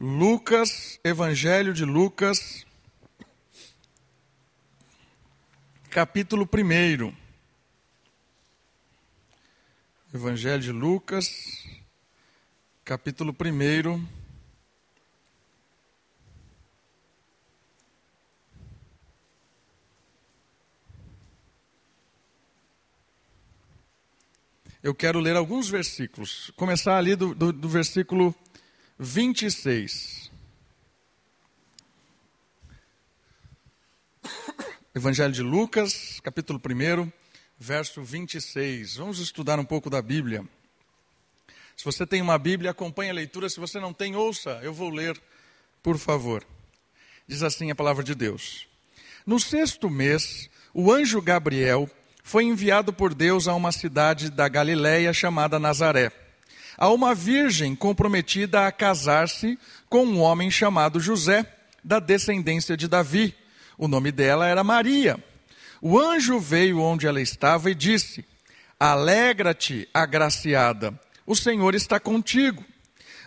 Lucas, Evangelho de Lucas, capítulo 1. Evangelho de Lucas, capítulo 1. Eu quero ler alguns versículos. Começar ali do, do, do versículo 26. Evangelho de Lucas, capítulo 1, verso 26. Vamos estudar um pouco da Bíblia. Se você tem uma Bíblia, acompanhe a leitura. Se você não tem, ouça. Eu vou ler, por favor. Diz assim a palavra de Deus. No sexto mês, o anjo Gabriel foi enviado por Deus a uma cidade da Galiléia chamada Nazaré a uma virgem comprometida a casar-se com um homem chamado José, da descendência de Davi. O nome dela era Maria. O anjo veio onde ela estava e disse: Alegra-te, agraciada, o Senhor está contigo.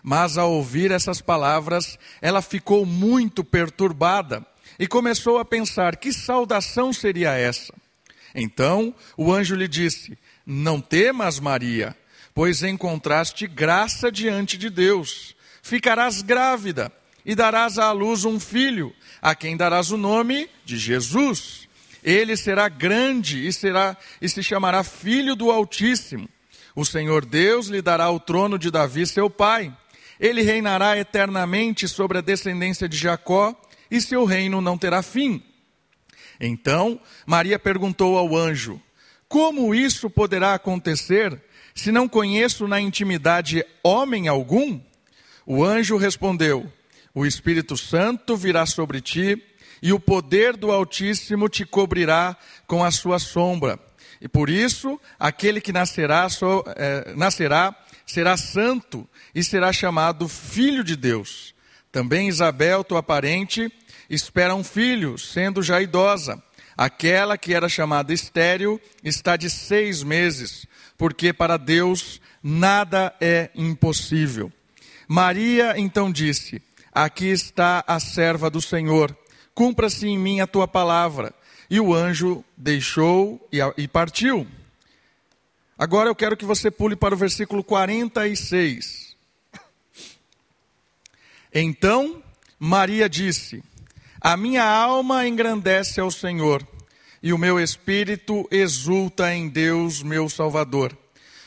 Mas ao ouvir essas palavras, ela ficou muito perturbada e começou a pensar: que saudação seria essa? Então o anjo lhe disse: Não temas, Maria pois encontraste graça diante de Deus. Ficarás grávida e darás à luz um filho, a quem darás o nome de Jesus. Ele será grande e será e se chamará Filho do Altíssimo. O Senhor Deus lhe dará o trono de Davi, seu pai. Ele reinará eternamente sobre a descendência de Jacó, e seu reino não terá fim. Então Maria perguntou ao anjo: Como isso poderá acontecer? Se não conheço na intimidade homem algum? O anjo respondeu: O Espírito Santo virá sobre ti, e o poder do Altíssimo te cobrirá com a sua sombra. E por isso, aquele que nascerá, so, é, nascerá será santo e será chamado Filho de Deus. Também Isabel, tua parente, espera um filho, sendo já idosa. Aquela que era chamada estéril está de seis meses porque para Deus nada é impossível. Maria então disse: Aqui está a serva do Senhor, cumpra-se em mim a tua palavra. E o anjo deixou e partiu. Agora eu quero que você pule para o versículo 46. Então Maria disse: A minha alma engrandece ao Senhor e o meu espírito exulta em Deus, meu Salvador,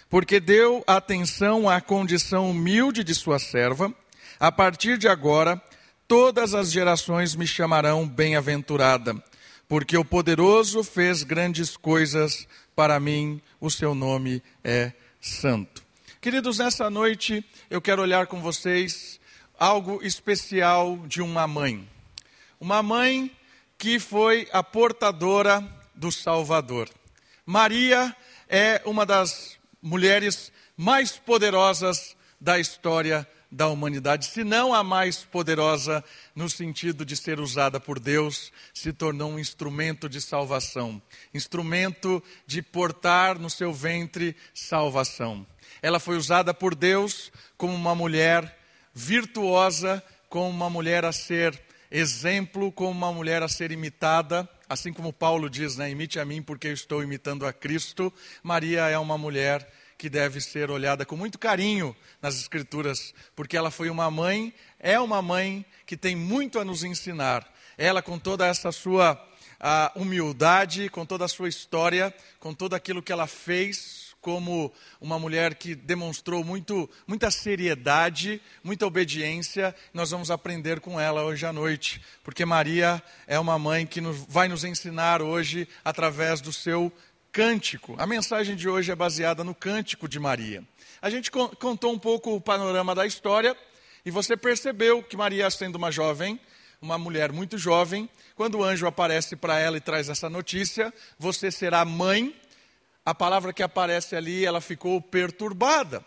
porque deu atenção à condição humilde de sua serva. A partir de agora, todas as gerações me chamarão bem-aventurada, porque o poderoso fez grandes coisas para mim, o seu nome é santo. Queridos, nessa noite eu quero olhar com vocês algo especial de uma mãe. Uma mãe que foi a portadora do Salvador. Maria é uma das mulheres mais poderosas da história da humanidade, se não a mais poderosa no sentido de ser usada por Deus, se tornou um instrumento de salvação, instrumento de portar no seu ventre salvação. Ela foi usada por Deus como uma mulher virtuosa, como uma mulher a ser exemplo como uma mulher a ser imitada, assim como Paulo diz, né, imite a mim porque eu estou imitando a Cristo. Maria é uma mulher que deve ser olhada com muito carinho nas Escrituras, porque ela foi uma mãe, é uma mãe que tem muito a nos ensinar. Ela, com toda essa sua humildade, com toda a sua história, com tudo aquilo que ela fez como uma mulher que demonstrou muito, muita seriedade, muita obediência. Nós vamos aprender com ela hoje à noite, porque Maria é uma mãe que nos, vai nos ensinar hoje através do seu cântico. A mensagem de hoje é baseada no cântico de Maria. A gente contou um pouco o panorama da história e você percebeu que Maria, sendo uma jovem, uma mulher muito jovem, quando o anjo aparece para ela e traz essa notícia, você será mãe a palavra que aparece ali, ela ficou perturbada.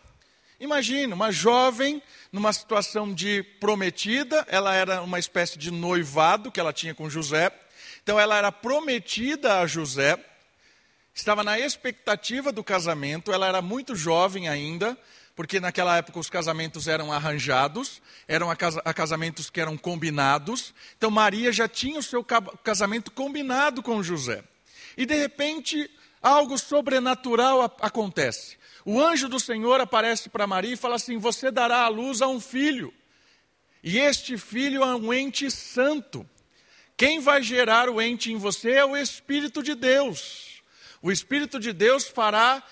Imagina, uma jovem numa situação de prometida, ela era uma espécie de noivado que ela tinha com José. Então ela era prometida a José, estava na expectativa do casamento, ela era muito jovem ainda, porque naquela época os casamentos eram arranjados, eram casamentos que eram combinados. Então Maria já tinha o seu casamento combinado com José. E de repente, algo sobrenatural acontece. O anjo do Senhor aparece para Maria e fala assim: Você dará à luz a um filho, e este filho é um ente santo. Quem vai gerar o ente em você é o Espírito de Deus. O Espírito de Deus fará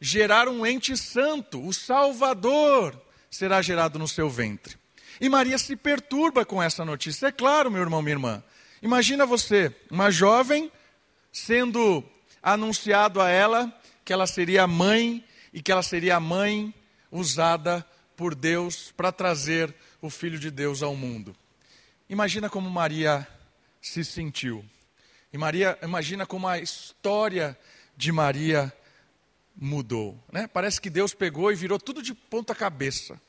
gerar um ente santo, o Salvador será gerado no seu ventre. E Maria se perturba com essa notícia. É claro, meu irmão, minha irmã. Imagina você, uma jovem, sendo anunciado a ela que ela seria mãe e que ela seria a mãe usada por Deus para trazer o Filho de Deus ao mundo. Imagina como Maria se sentiu. E Maria, imagina como a história de Maria mudou. Né? Parece que Deus pegou e virou tudo de ponta cabeça.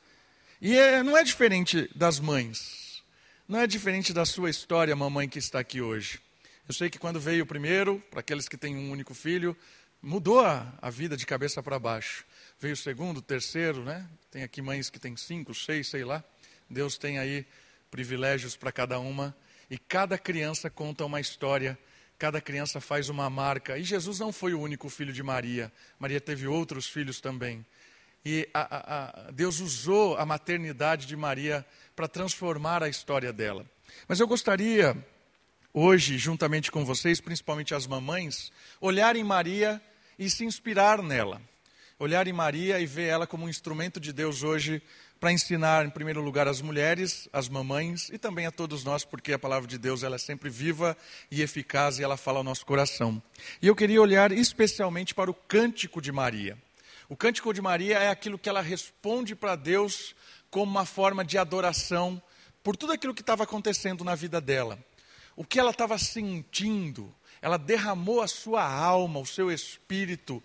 E é, não é diferente das mães. Não é diferente da sua história, mamãe que está aqui hoje. Eu sei que quando veio o primeiro, para aqueles que têm um único filho, mudou a, a vida de cabeça para baixo. Veio o segundo, o terceiro, né? Tem aqui mães que têm cinco, seis, sei lá. Deus tem aí privilégios para cada uma. E cada criança conta uma história cada criança faz uma marca. E Jesus não foi o único filho de Maria. Maria teve outros filhos também. E a, a, a, Deus usou a maternidade de Maria para transformar a história dela. Mas eu gostaria, hoje, juntamente com vocês, principalmente as mamães, olhar em Maria e se inspirar nela. Olhar em Maria e ver ela como um instrumento de Deus hoje para ensinar, em primeiro lugar, as mulheres, as mamães e também a todos nós, porque a palavra de Deus ela é sempre viva e eficaz e ela fala ao nosso coração. E eu queria olhar especialmente para o cântico de Maria. O cântico de Maria é aquilo que ela responde para Deus como uma forma de adoração por tudo aquilo que estava acontecendo na vida dela. O que ela estava sentindo, ela derramou a sua alma, o seu espírito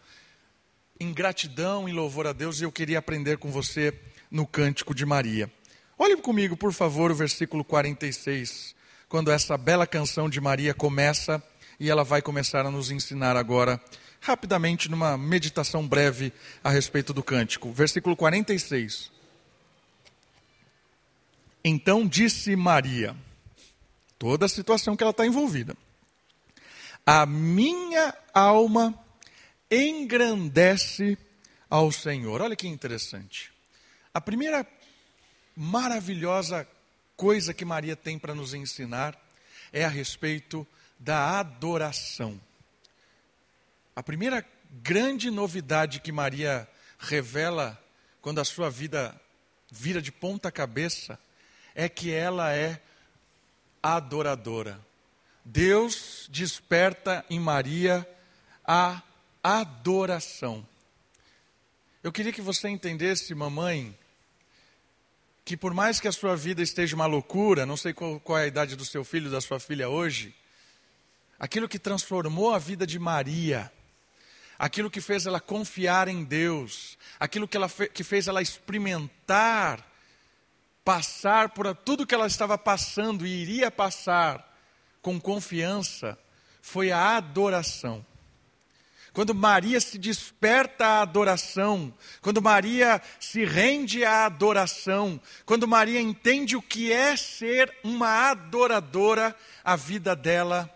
em gratidão e louvor a Deus, e eu queria aprender com você no cântico de Maria. Olhe comigo, por favor, o versículo 46, quando essa bela canção de Maria começa e ela vai começar a nos ensinar agora, rapidamente, numa meditação breve a respeito do cântico. Versículo 46. Então disse Maria, toda a situação que ela está envolvida: A minha alma engrandece ao Senhor. Olha que interessante. A primeira maravilhosa coisa que Maria tem para nos ensinar é a respeito da adoração. A primeira grande novidade que Maria revela quando a sua vida vira de ponta cabeça é que ela é adoradora. Deus desperta em Maria a adoração. Eu queria que você entendesse, mamãe, que por mais que a sua vida esteja uma loucura, não sei qual, qual é a idade do seu filho, da sua filha hoje, aquilo que transformou a vida de Maria, aquilo que fez ela confiar em Deus, aquilo que, ela fe, que fez ela experimentar, passar por tudo que ela estava passando e iria passar com confiança, foi a adoração. Quando Maria se desperta à adoração, quando Maria se rende à adoração, quando Maria entende o que é ser uma adoradora, a vida dela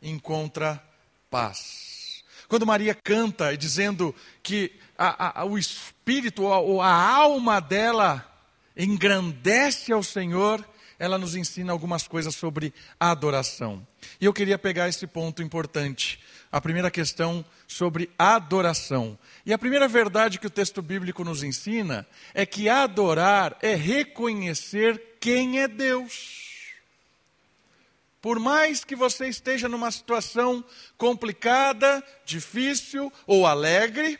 encontra paz. Quando Maria canta dizendo que a, a, o espírito ou a, a alma dela engrandece ao Senhor, ela nos ensina algumas coisas sobre adoração. E eu queria pegar esse ponto importante a primeira questão sobre adoração. E a primeira verdade que o texto bíblico nos ensina é que adorar é reconhecer quem é Deus. Por mais que você esteja numa situação complicada, difícil ou alegre,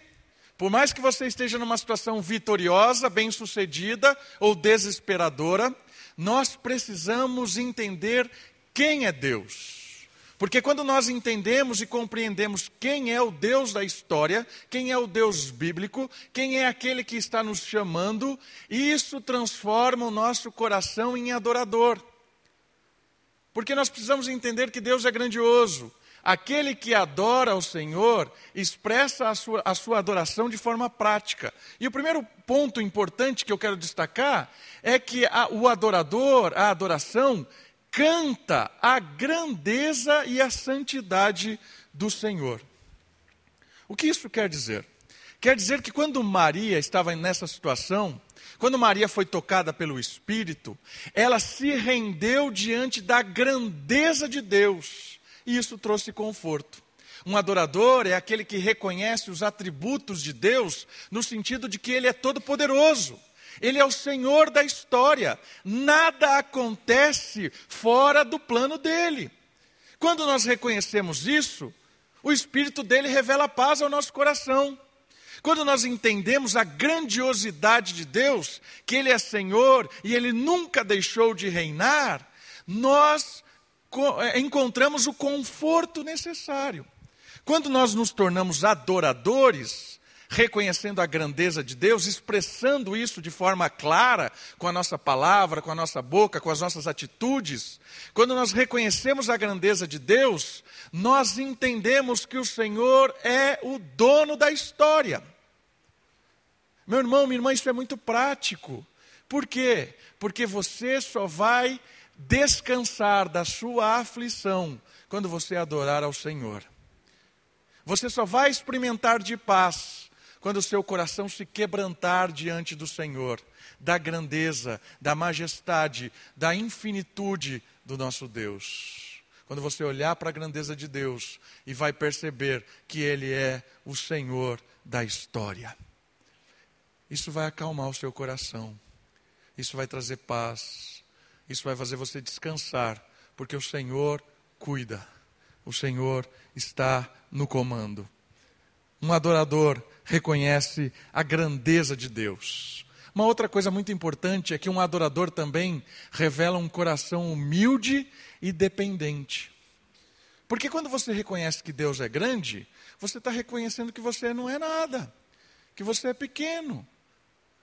por mais que você esteja numa situação vitoriosa, bem-sucedida ou desesperadora, nós precisamos entender quem é Deus. Porque quando nós entendemos e compreendemos quem é o Deus da história, quem é o Deus bíblico, quem é aquele que está nos chamando, isso transforma o nosso coração em adorador. Porque nós precisamos entender que Deus é grandioso. Aquele que adora ao Senhor expressa a sua, a sua adoração de forma prática. E o primeiro ponto importante que eu quero destacar é que a, o adorador, a adoração, canta a grandeza e a santidade do Senhor. O que isso quer dizer? Quer dizer que quando Maria estava nessa situação, quando Maria foi tocada pelo Espírito, ela se rendeu diante da grandeza de Deus, e isso trouxe conforto. Um adorador é aquele que reconhece os atributos de Deus no sentido de que ele é todo-poderoso. Ele é o Senhor da história. Nada acontece fora do plano dele. Quando nós reconhecemos isso, o Espírito dele revela paz ao nosso coração. Quando nós entendemos a grandiosidade de Deus, que Ele é Senhor e Ele nunca deixou de reinar, nós encontramos o conforto necessário. Quando nós nos tornamos adoradores, reconhecendo a grandeza de Deus, expressando isso de forma clara, com a nossa palavra, com a nossa boca, com as nossas atitudes. Quando nós reconhecemos a grandeza de Deus, nós entendemos que o Senhor é o dono da história. Meu irmão, minha irmã, isso é muito prático. Por quê? Porque você só vai descansar da sua aflição quando você adorar ao Senhor. Você só vai experimentar de paz quando o seu coração se quebrantar diante do Senhor, da grandeza, da majestade, da infinitude do nosso Deus. Quando você olhar para a grandeza de Deus e vai perceber que Ele é o Senhor da história. Isso vai acalmar o seu coração, isso vai trazer paz, isso vai fazer você descansar, porque o Senhor cuida, o Senhor está no comando. Um adorador reconhece a grandeza de Deus. Uma outra coisa muito importante é que um adorador também revela um coração humilde e dependente. Porque quando você reconhece que Deus é grande, você está reconhecendo que você não é nada, que você é pequeno.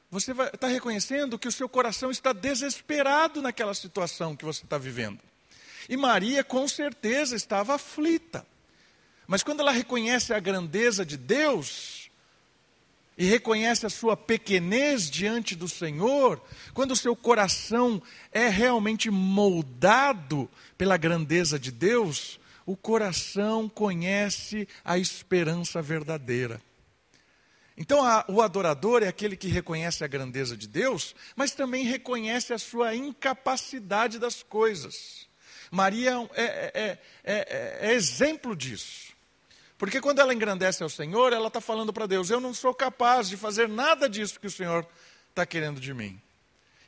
Você está reconhecendo que o seu coração está desesperado naquela situação que você está vivendo. E Maria, com certeza, estava aflita. Mas quando ela reconhece a grandeza de Deus, e reconhece a sua pequenez diante do Senhor, quando o seu coração é realmente moldado pela grandeza de Deus, o coração conhece a esperança verdadeira. Então, a, o adorador é aquele que reconhece a grandeza de Deus, mas também reconhece a sua incapacidade das coisas. Maria é, é, é, é, é exemplo disso. Porque quando ela engrandece ao Senhor, ela está falando para Deus: eu não sou capaz de fazer nada disso que o Senhor está querendo de mim.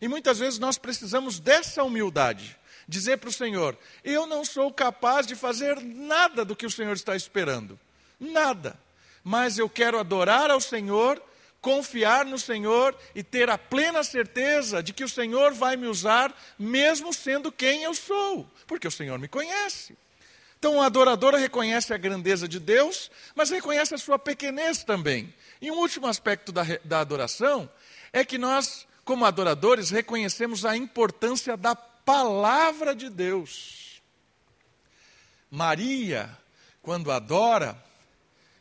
E muitas vezes nós precisamos dessa humildade, dizer para o Senhor: eu não sou capaz de fazer nada do que o Senhor está esperando, nada. Mas eu quero adorar ao Senhor, confiar no Senhor e ter a plena certeza de que o Senhor vai me usar, mesmo sendo quem eu sou, porque o Senhor me conhece. Então, o adorador reconhece a grandeza de Deus, mas reconhece a sua pequenez também. E um último aspecto da, da adoração é que nós, como adoradores, reconhecemos a importância da palavra de Deus. Maria, quando adora,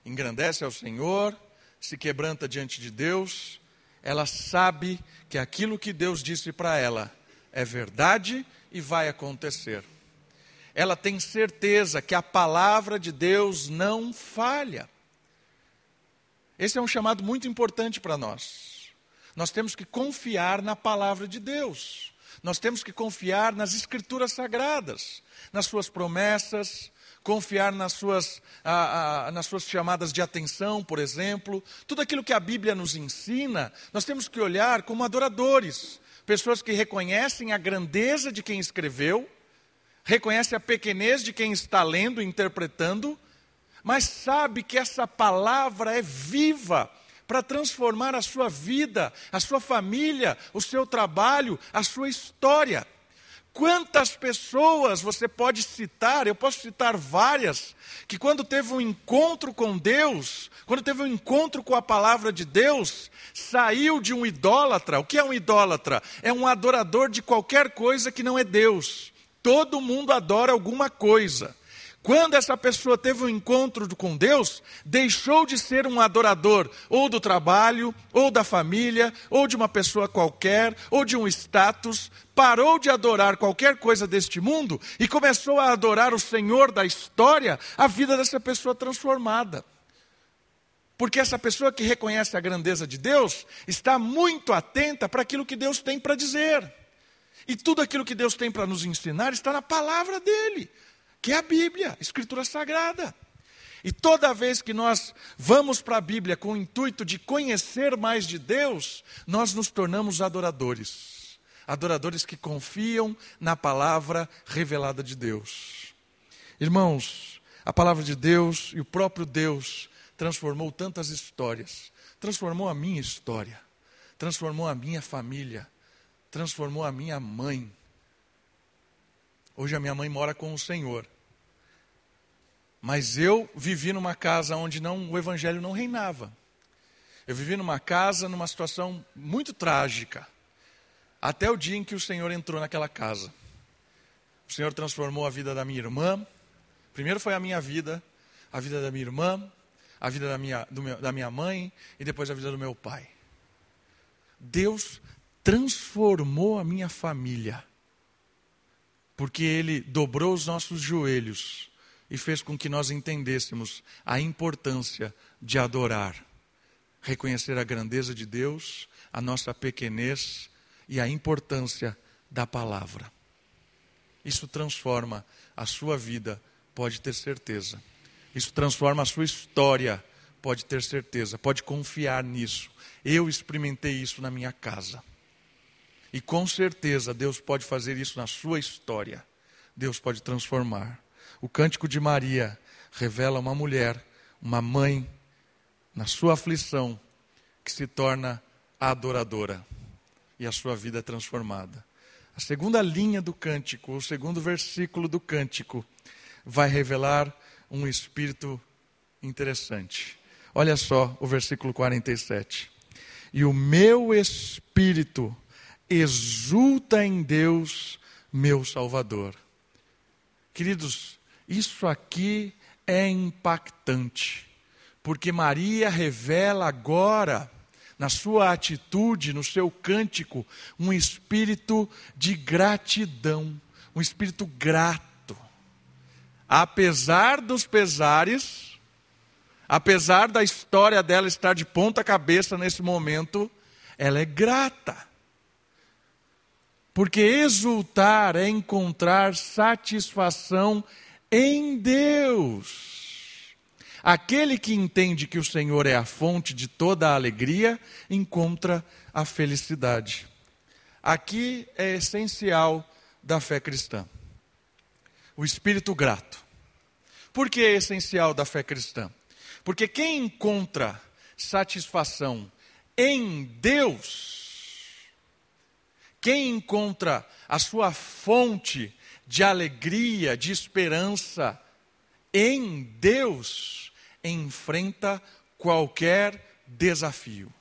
engrandece ao Senhor, se quebranta diante de Deus, ela sabe que aquilo que Deus disse para ela é verdade e vai acontecer ela tem certeza que a palavra de Deus não falha. Esse é um chamado muito importante para nós. Nós temos que confiar na palavra de Deus. Nós temos que confiar nas escrituras sagradas, nas suas promessas, confiar nas suas, ah, ah, nas suas chamadas de atenção, por exemplo. Tudo aquilo que a Bíblia nos ensina, nós temos que olhar como adoradores, pessoas que reconhecem a grandeza de quem escreveu, reconhece a pequenez de quem está lendo, interpretando, mas sabe que essa palavra é viva para transformar a sua vida, a sua família, o seu trabalho, a sua história. Quantas pessoas você pode citar? Eu posso citar várias, que quando teve um encontro com Deus, quando teve um encontro com a palavra de Deus, saiu de um idólatra. O que é um idólatra? É um adorador de qualquer coisa que não é Deus. Todo mundo adora alguma coisa. Quando essa pessoa teve um encontro com Deus, deixou de ser um adorador ou do trabalho, ou da família, ou de uma pessoa qualquer, ou de um status, parou de adorar qualquer coisa deste mundo e começou a adorar o Senhor da história, a vida dessa pessoa transformada. Porque essa pessoa que reconhece a grandeza de Deus está muito atenta para aquilo que Deus tem para dizer. E tudo aquilo que Deus tem para nos ensinar está na palavra dele, que é a Bíblia, a Escritura Sagrada. E toda vez que nós vamos para a Bíblia com o intuito de conhecer mais de Deus, nós nos tornamos adoradores. Adoradores que confiam na palavra revelada de Deus. Irmãos, a palavra de Deus e o próprio Deus transformou tantas histórias. Transformou a minha história, transformou a minha família, transformou a minha mãe. Hoje a minha mãe mora com o Senhor. Mas eu vivi numa casa onde não, o evangelho não reinava. Eu vivi numa casa numa situação muito trágica. Até o dia em que o Senhor entrou naquela casa. O Senhor transformou a vida da minha irmã. Primeiro foi a minha vida, a vida da minha irmã, a vida da minha, meu, da minha mãe e depois a vida do meu pai. Deus transformou a minha família, porque Ele dobrou os nossos joelhos e fez com que nós entendêssemos a importância de adorar, reconhecer a grandeza de Deus, a nossa pequenez e a importância da palavra. Isso transforma a sua vida, pode ter certeza. Isso transforma a sua história, pode ter certeza, pode confiar nisso. Eu experimentei isso na minha casa. E com certeza Deus pode fazer isso na sua história. Deus pode transformar. O cântico de Maria revela uma mulher, uma mãe, na sua aflição, que se torna adoradora. E a sua vida é transformada. A segunda linha do cântico, o segundo versículo do cântico, vai revelar um espírito interessante. Olha só o versículo 47. E o meu espírito exulta em Deus, meu Salvador. Queridos, isso aqui é impactante, porque Maria revela agora, na sua atitude, no seu cântico, um espírito de gratidão, um espírito grato apesar dos pesares, apesar da história dela estar de ponta cabeça nesse momento, ela é grata. Porque exultar é encontrar satisfação em Deus. Aquele que entende que o Senhor é a fonte de toda a alegria, encontra a felicidade. Aqui é essencial da fé cristã o espírito grato. Por que é essencial da fé cristã? Porque quem encontra satisfação em Deus, quem encontra a sua fonte de alegria, de esperança em Deus, enfrenta qualquer desafio.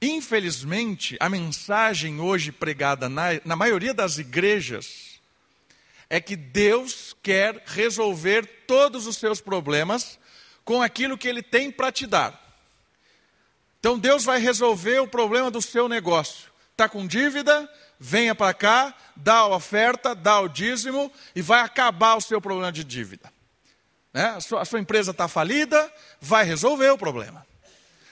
Infelizmente, a mensagem hoje pregada na, na maioria das igrejas é que Deus quer resolver todos os seus problemas com aquilo que Ele tem para te dar. Então Deus vai resolver o problema do seu negócio. Está com dívida? Venha para cá, dá a oferta, dá o dízimo e vai acabar o seu problema de dívida. Né? A, sua, a sua empresa está falida, vai resolver o problema.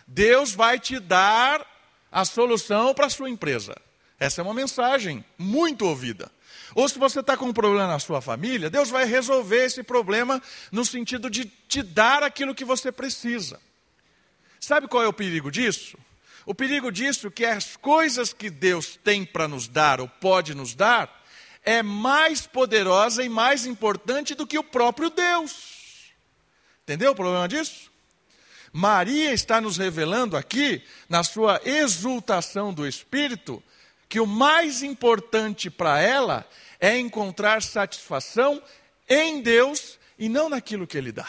Deus vai te dar a solução para a sua empresa. Essa é uma mensagem muito ouvida. Ou se você está com um problema na sua família, Deus vai resolver esse problema no sentido de te dar aquilo que você precisa. Sabe qual é o perigo disso? O perigo disso é que as coisas que Deus tem para nos dar ou pode nos dar é mais poderosa e mais importante do que o próprio Deus. Entendeu o problema disso? Maria está nos revelando aqui, na sua exultação do Espírito, que o mais importante para ela é encontrar satisfação em Deus e não naquilo que Ele dá.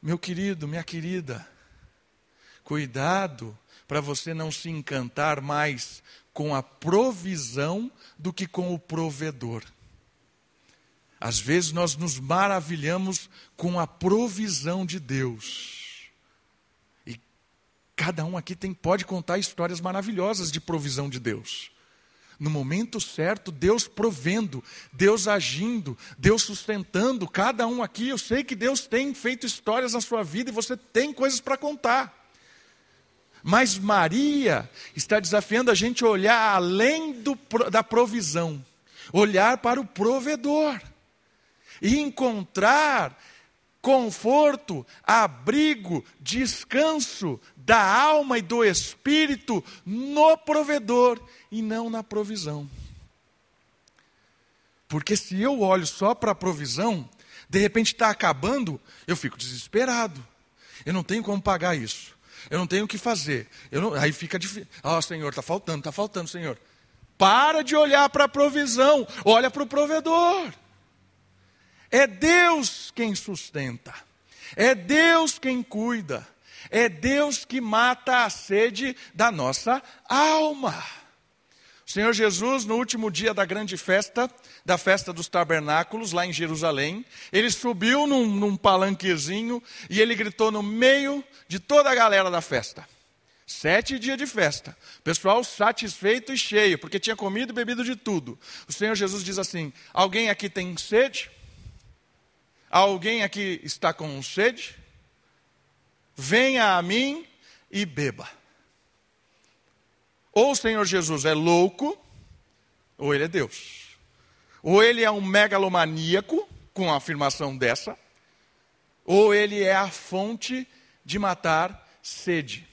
Meu querido, minha querida, cuidado para você não se encantar mais com a provisão do que com o provedor. Às vezes nós nos maravilhamos com a provisão de Deus. E cada um aqui tem, pode contar histórias maravilhosas de provisão de Deus. No momento certo, Deus provendo, Deus agindo, Deus sustentando. Cada um aqui, eu sei que Deus tem feito histórias na sua vida e você tem coisas para contar. Mas Maria está desafiando a gente a olhar além do, da provisão, olhar para o provedor e encontrar conforto, abrigo, descanso da alma e do espírito no provedor e não na provisão. Porque se eu olho só para a provisão, de repente está acabando, eu fico desesperado. Eu não tenho como pagar isso. Eu não tenho o que fazer. Não, aí fica difícil. Ah, oh, Senhor, está faltando, está faltando, Senhor. Para de olhar para a provisão, olha para o provedor. É Deus quem sustenta, é Deus quem cuida, é Deus que mata a sede da nossa alma. Senhor Jesus, no último dia da grande festa, da festa dos tabernáculos, lá em Jerusalém, ele subiu num, num palanquezinho e ele gritou no meio de toda a galera da festa. Sete dias de festa. Pessoal satisfeito e cheio, porque tinha comido e bebido de tudo. O Senhor Jesus diz assim: Alguém aqui tem sede? Alguém aqui está com sede? Venha a mim e beba. Ou o Senhor Jesus é louco, ou ele é Deus. Ou ele é um megalomaníaco, com a afirmação dessa, ou ele é a fonte de matar sede.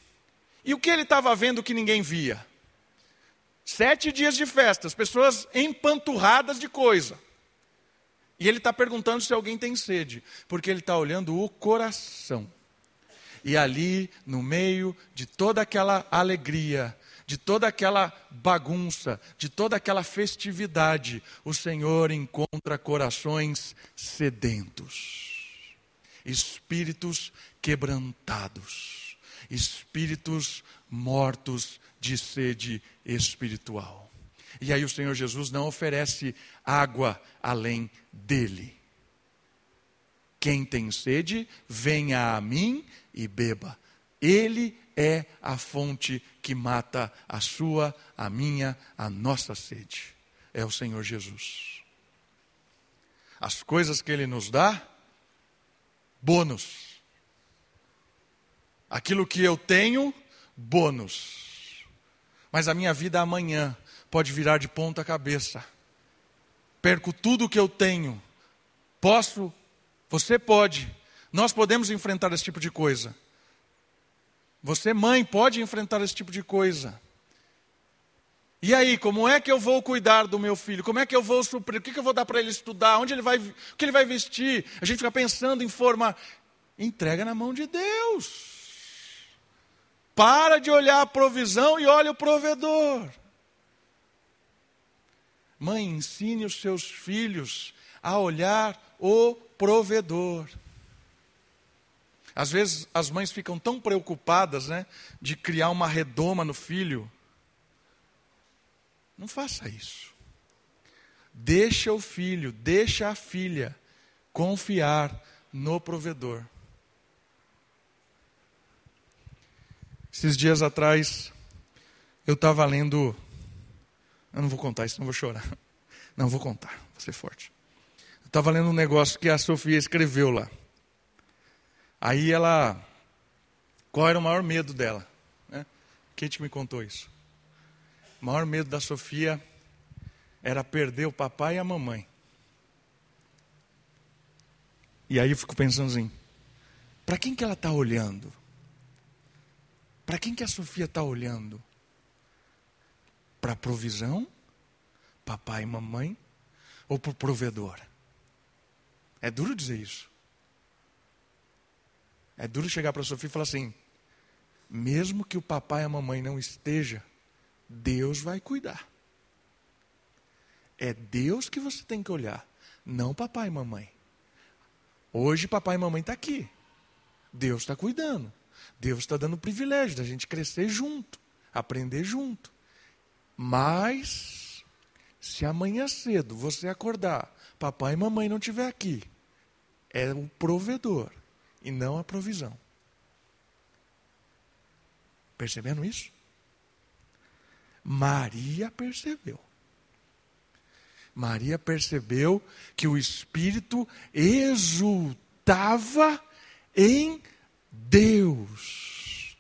E o que ele estava vendo que ninguém via? Sete dias de festa, as pessoas empanturradas de coisa. E ele está perguntando se alguém tem sede, porque ele está olhando o coração. E ali, no meio de toda aquela alegria, de toda aquela bagunça, de toda aquela festividade, o Senhor encontra corações sedentos, espíritos quebrantados, espíritos mortos de sede espiritual. E aí o Senhor Jesus não oferece água além dele. Quem tem sede, venha a mim e beba. Ele é a fonte que mata a sua, a minha, a nossa sede. É o Senhor Jesus. As coisas que ele nos dá, bônus. Aquilo que eu tenho, bônus. Mas a minha vida amanhã pode virar de ponta cabeça. Perco tudo o que eu tenho. Posso, você pode, nós podemos enfrentar esse tipo de coisa. Você, mãe, pode enfrentar esse tipo de coisa. E aí, como é que eu vou cuidar do meu filho? Como é que eu vou suprir? O que, eu vou dar para ele estudar? Onde ele vai, o que ele vai vestir? A gente fica pensando em forma. Entrega na mão de Deus. Para de olhar a provisão e olha o provedor. Mãe, ensine os seus filhos a olhar o provedor. Às vezes as mães ficam tão preocupadas, né, de criar uma redoma no filho. Não faça isso. Deixa o filho, deixa a filha confiar no provedor. Esses dias atrás, eu estava lendo eu não vou contar isso, não vou chorar. Não, vou contar, vou ser forte. Eu estava lendo um negócio que a Sofia escreveu lá. Aí ela. Qual era o maior medo dela? Né? Kate me contou isso. O maior medo da Sofia era perder o papai e a mamãe. E aí eu fico pensando assim: para quem que ela está olhando? Para quem que a Sofia está olhando? Para provisão, papai e mamãe, ou para o provedor? É duro dizer isso. É duro chegar para a Sofia e falar assim: mesmo que o papai e a mamãe não esteja, Deus vai cuidar. É Deus que você tem que olhar, não papai e mamãe. Hoje papai e mamãe está aqui. Deus está cuidando. Deus está dando o privilégio da gente crescer junto, aprender junto. Mas Se amanhã cedo você acordar, papai e mamãe não estiver aqui, é o provedor e não a provisão. Percebendo isso? Maria percebeu. Maria percebeu que o Espírito exultava em Deus.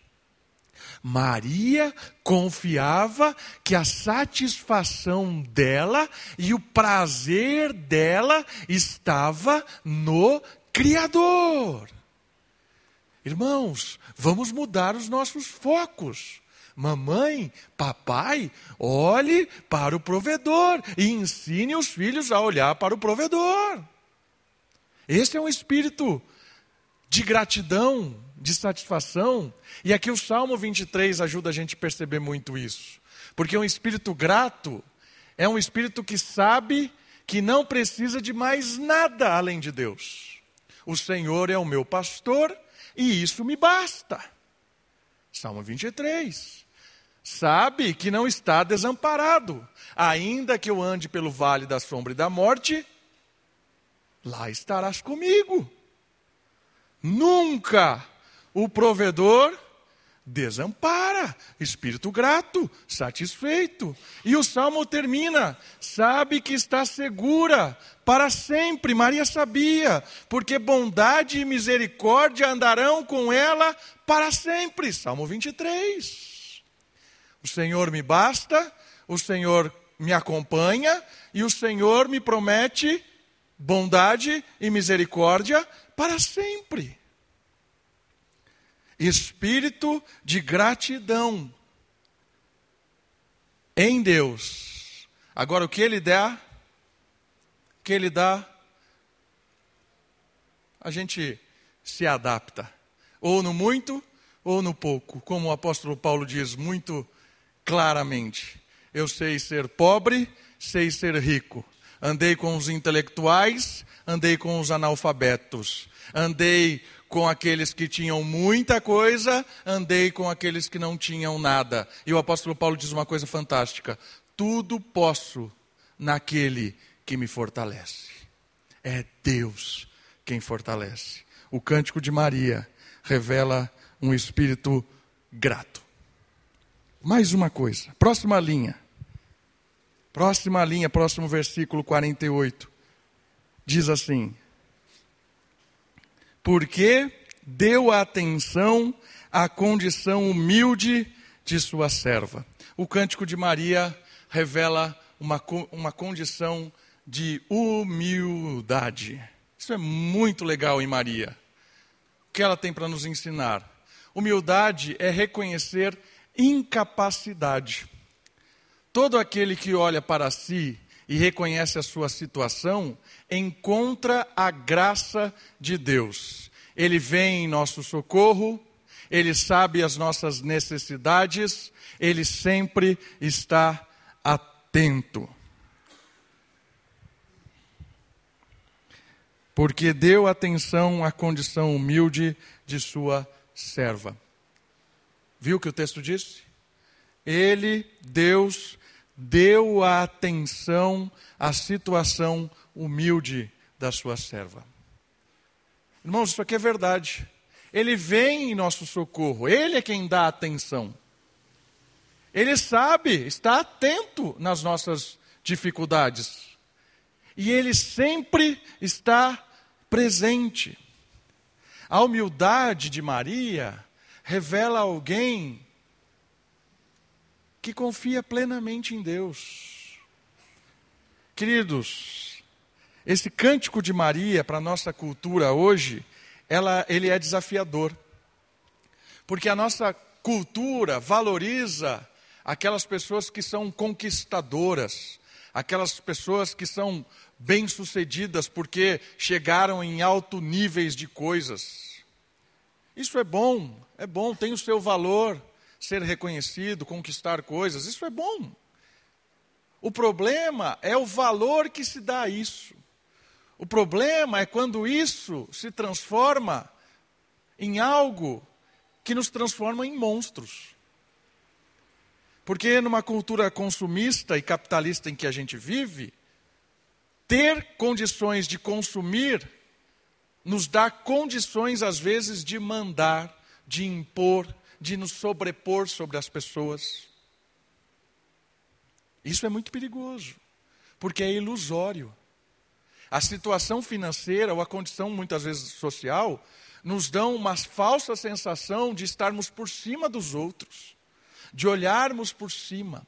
Maria confiava que a satisfação dela e o prazer dela estava no Criador. Irmãos, vamos mudar os nossos focos. Mamãe, papai, olhe para o provedor e ensine os filhos a olhar para o provedor. Esse é um espírito de gratidão, de satisfação. E aqui o Salmo 23 ajuda a gente a perceber muito isso. Porque um espírito grato é um espírito que sabe que não precisa de mais nada além de Deus. O Senhor é o meu pastor e isso me basta. Salmo 23 sabe que não está desamparado. Ainda que eu ande pelo vale da sombra e da morte, lá estarás comigo. Nunca o provedor desampara, espírito grato, satisfeito. E o salmo termina: sabe que está segura para sempre. Maria sabia, porque bondade e misericórdia andarão com ela para sempre. Salmo 23. O Senhor me basta, o Senhor me acompanha e o Senhor me promete bondade e misericórdia para sempre. Espírito de gratidão em Deus. Agora, o que Ele dá, o que Ele dá, a gente se adapta. Ou no muito, ou no pouco. Como o apóstolo Paulo diz, muito claramente. Eu sei ser pobre, sei ser rico. Andei com os intelectuais, andei com os analfabetos. Andei com aqueles que tinham muita coisa, andei com aqueles que não tinham nada. E o apóstolo Paulo diz uma coisa fantástica: tudo posso naquele que me fortalece. É Deus quem fortalece. O cântico de Maria revela um espírito grato. Mais uma coisa. Próxima linha. Próxima linha, próximo versículo 48. Diz assim: Porque deu atenção à condição humilde de sua serva. O cântico de Maria revela uma, uma condição de humildade. Isso é muito legal em Maria. O que ela tem para nos ensinar? Humildade é reconhecer incapacidade. Todo aquele que olha para si e reconhece a sua situação, encontra a graça de Deus. Ele vem em nosso socorro, ele sabe as nossas necessidades, ele sempre está atento. Porque deu atenção à condição humilde de sua serva. Viu o que o texto disse? Ele, Deus, deu a atenção à situação humilde da sua serva. Irmãos, isso aqui é verdade. Ele vem em nosso socorro, ele é quem dá atenção. Ele sabe, está atento nas nossas dificuldades. E ele sempre está presente. A humildade de Maria revela alguém que confia plenamente em Deus. Queridos, esse cântico de Maria para a nossa cultura hoje, ela, ele é desafiador. Porque a nossa cultura valoriza aquelas pessoas que são conquistadoras, aquelas pessoas que são bem-sucedidas porque chegaram em alto níveis de coisas. Isso é bom, é bom, tem o seu valor ser reconhecido, conquistar coisas, isso é bom. O problema é o valor que se dá a isso. O problema é quando isso se transforma em algo que nos transforma em monstros. Porque numa cultura consumista e capitalista em que a gente vive, ter condições de consumir nos dá condições, às vezes, de mandar, de impor, de nos sobrepor sobre as pessoas. Isso é muito perigoso, porque é ilusório. A situação financeira ou a condição, muitas vezes, social, nos dão uma falsa sensação de estarmos por cima dos outros, de olharmos por cima.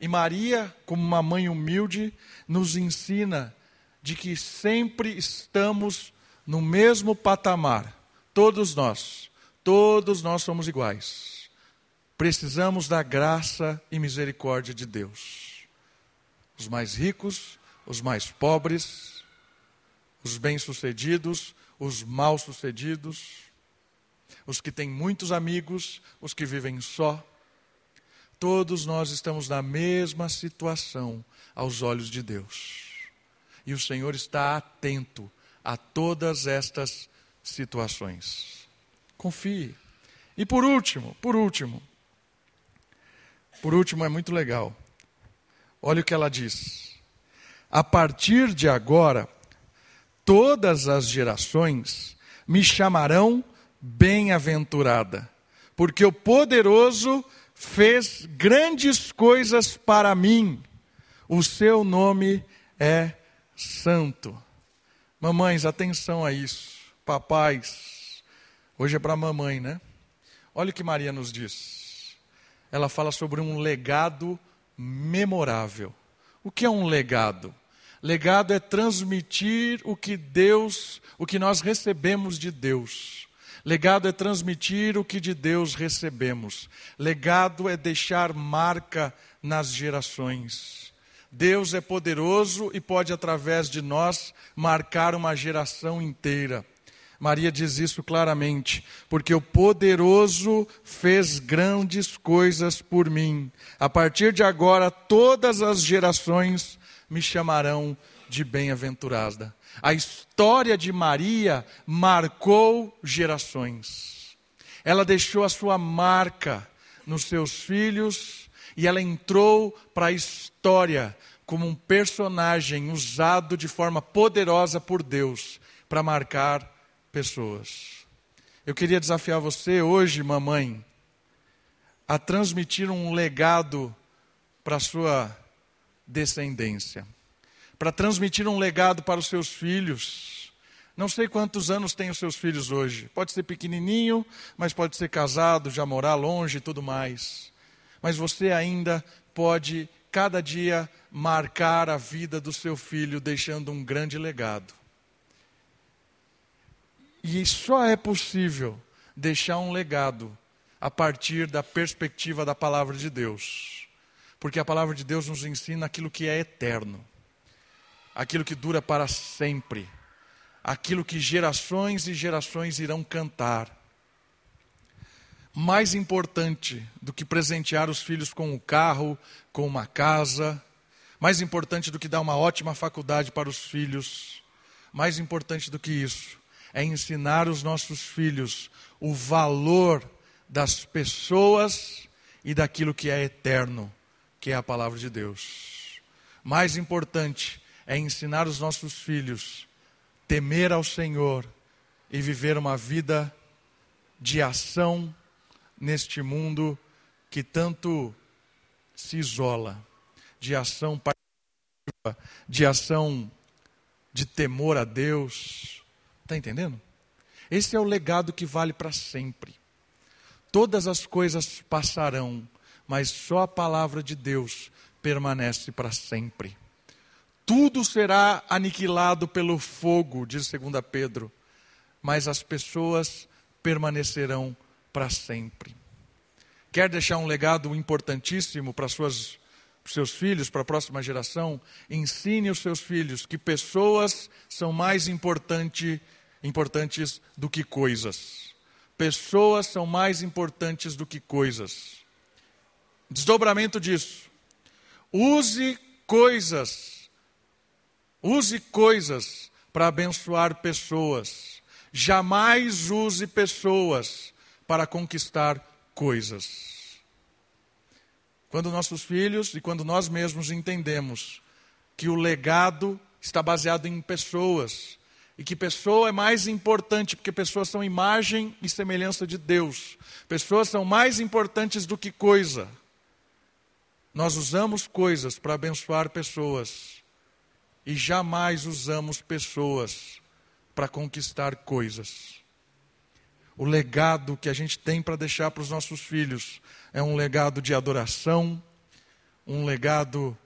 E Maria, como uma mãe humilde, nos ensina de que sempre estamos no mesmo patamar, todos nós, todos nós somos iguais. Precisamos da graça e misericórdia de Deus. Os mais ricos, os mais pobres, os bem-sucedidos, os mal-sucedidos, os que têm muitos amigos, os que vivem só. Todos nós estamos na mesma situação aos olhos de Deus. E o Senhor está atento a todas estas situações. Confie. E por último, por último, por último é muito legal. Olha o que ela diz. A partir de agora, todas as gerações me chamarão bem-aventurada, porque o poderoso fez grandes coisas para mim. O seu nome é santo. Mamães, atenção a isso. Papais, hoje é para mamãe, né? Olha o que Maria nos diz. Ela fala sobre um legado memorável. O que é um legado? Legado é transmitir o que Deus, o que nós recebemos de Deus. Legado é transmitir o que de Deus recebemos. Legado é deixar marca nas gerações. Deus é poderoso e pode, através de nós, marcar uma geração inteira. Maria diz isso claramente, porque o poderoso fez grandes coisas por mim. A partir de agora, todas as gerações me chamarão de bem-aventurada. A história de Maria marcou gerações. Ela deixou a sua marca nos seus filhos e ela entrou para a história como um personagem usado de forma poderosa por Deus para marcar pessoas. Eu queria desafiar você hoje, mamãe, a transmitir um legado para sua descendência, para transmitir um legado para os seus filhos. Não sei quantos anos têm os seus filhos hoje. Pode ser pequenininho, mas pode ser casado, já morar longe e tudo mais. Mas você ainda pode, cada dia, marcar a vida do seu filho, deixando um grande legado. E só é possível deixar um legado a partir da perspectiva da palavra de Deus. Porque a palavra de Deus nos ensina aquilo que é eterno, aquilo que dura para sempre, aquilo que gerações e gerações irão cantar. Mais importante do que presentear os filhos com um carro, com uma casa, mais importante do que dar uma ótima faculdade para os filhos, mais importante do que isso, é ensinar os nossos filhos o valor das pessoas e daquilo que é eterno que é a palavra de Deus. Mais importante é ensinar os nossos filhos temer ao Senhor e viver uma vida de ação neste mundo que tanto se isola, de ação de ação de temor a Deus. Está entendendo? Esse é o legado que vale para sempre. Todas as coisas passarão, mas só a palavra de Deus permanece para sempre. Tudo será aniquilado pelo fogo, diz 2 Pedro, mas as pessoas permanecerão para sempre. Quer deixar um legado importantíssimo para suas, seus filhos, para a próxima geração? Ensine os seus filhos que pessoas são mais importante, importantes do que coisas. Pessoas são mais importantes do que coisas. Desdobramento disso. Use coisas. Use coisas para abençoar pessoas. Jamais use pessoas para conquistar coisas. Quando nossos filhos e quando nós mesmos entendemos que o legado está baseado em pessoas e que pessoa é mais importante, porque pessoas são imagem e semelhança de Deus. Pessoas são mais importantes do que coisa. Nós usamos coisas para abençoar pessoas e jamais usamos pessoas para conquistar coisas. O legado que a gente tem para deixar para os nossos filhos é um legado de adoração, um legado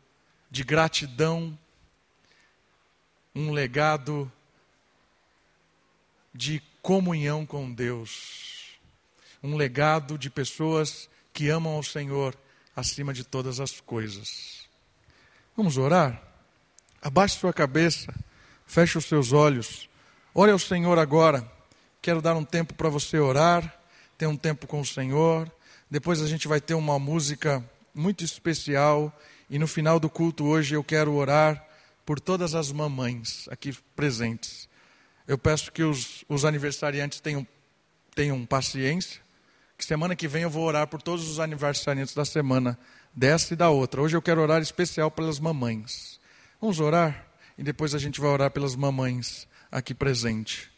de gratidão, um legado de comunhão com Deus, um legado de pessoas que amam ao Senhor acima de todas as coisas. Vamos orar? Abaixe sua cabeça, feche os seus olhos, ore ao Senhor agora. Quero dar um tempo para você orar, ter um tempo com o Senhor. Depois a gente vai ter uma música muito especial. E no final do culto hoje eu quero orar por todas as mamães aqui presentes. Eu peço que os, os aniversariantes tenham, tenham paciência, que semana que vem eu vou orar por todos os aniversariantes da semana, dessa e da outra. Hoje eu quero orar especial pelas mamães. Vamos orar? E depois a gente vai orar pelas mamães aqui presentes.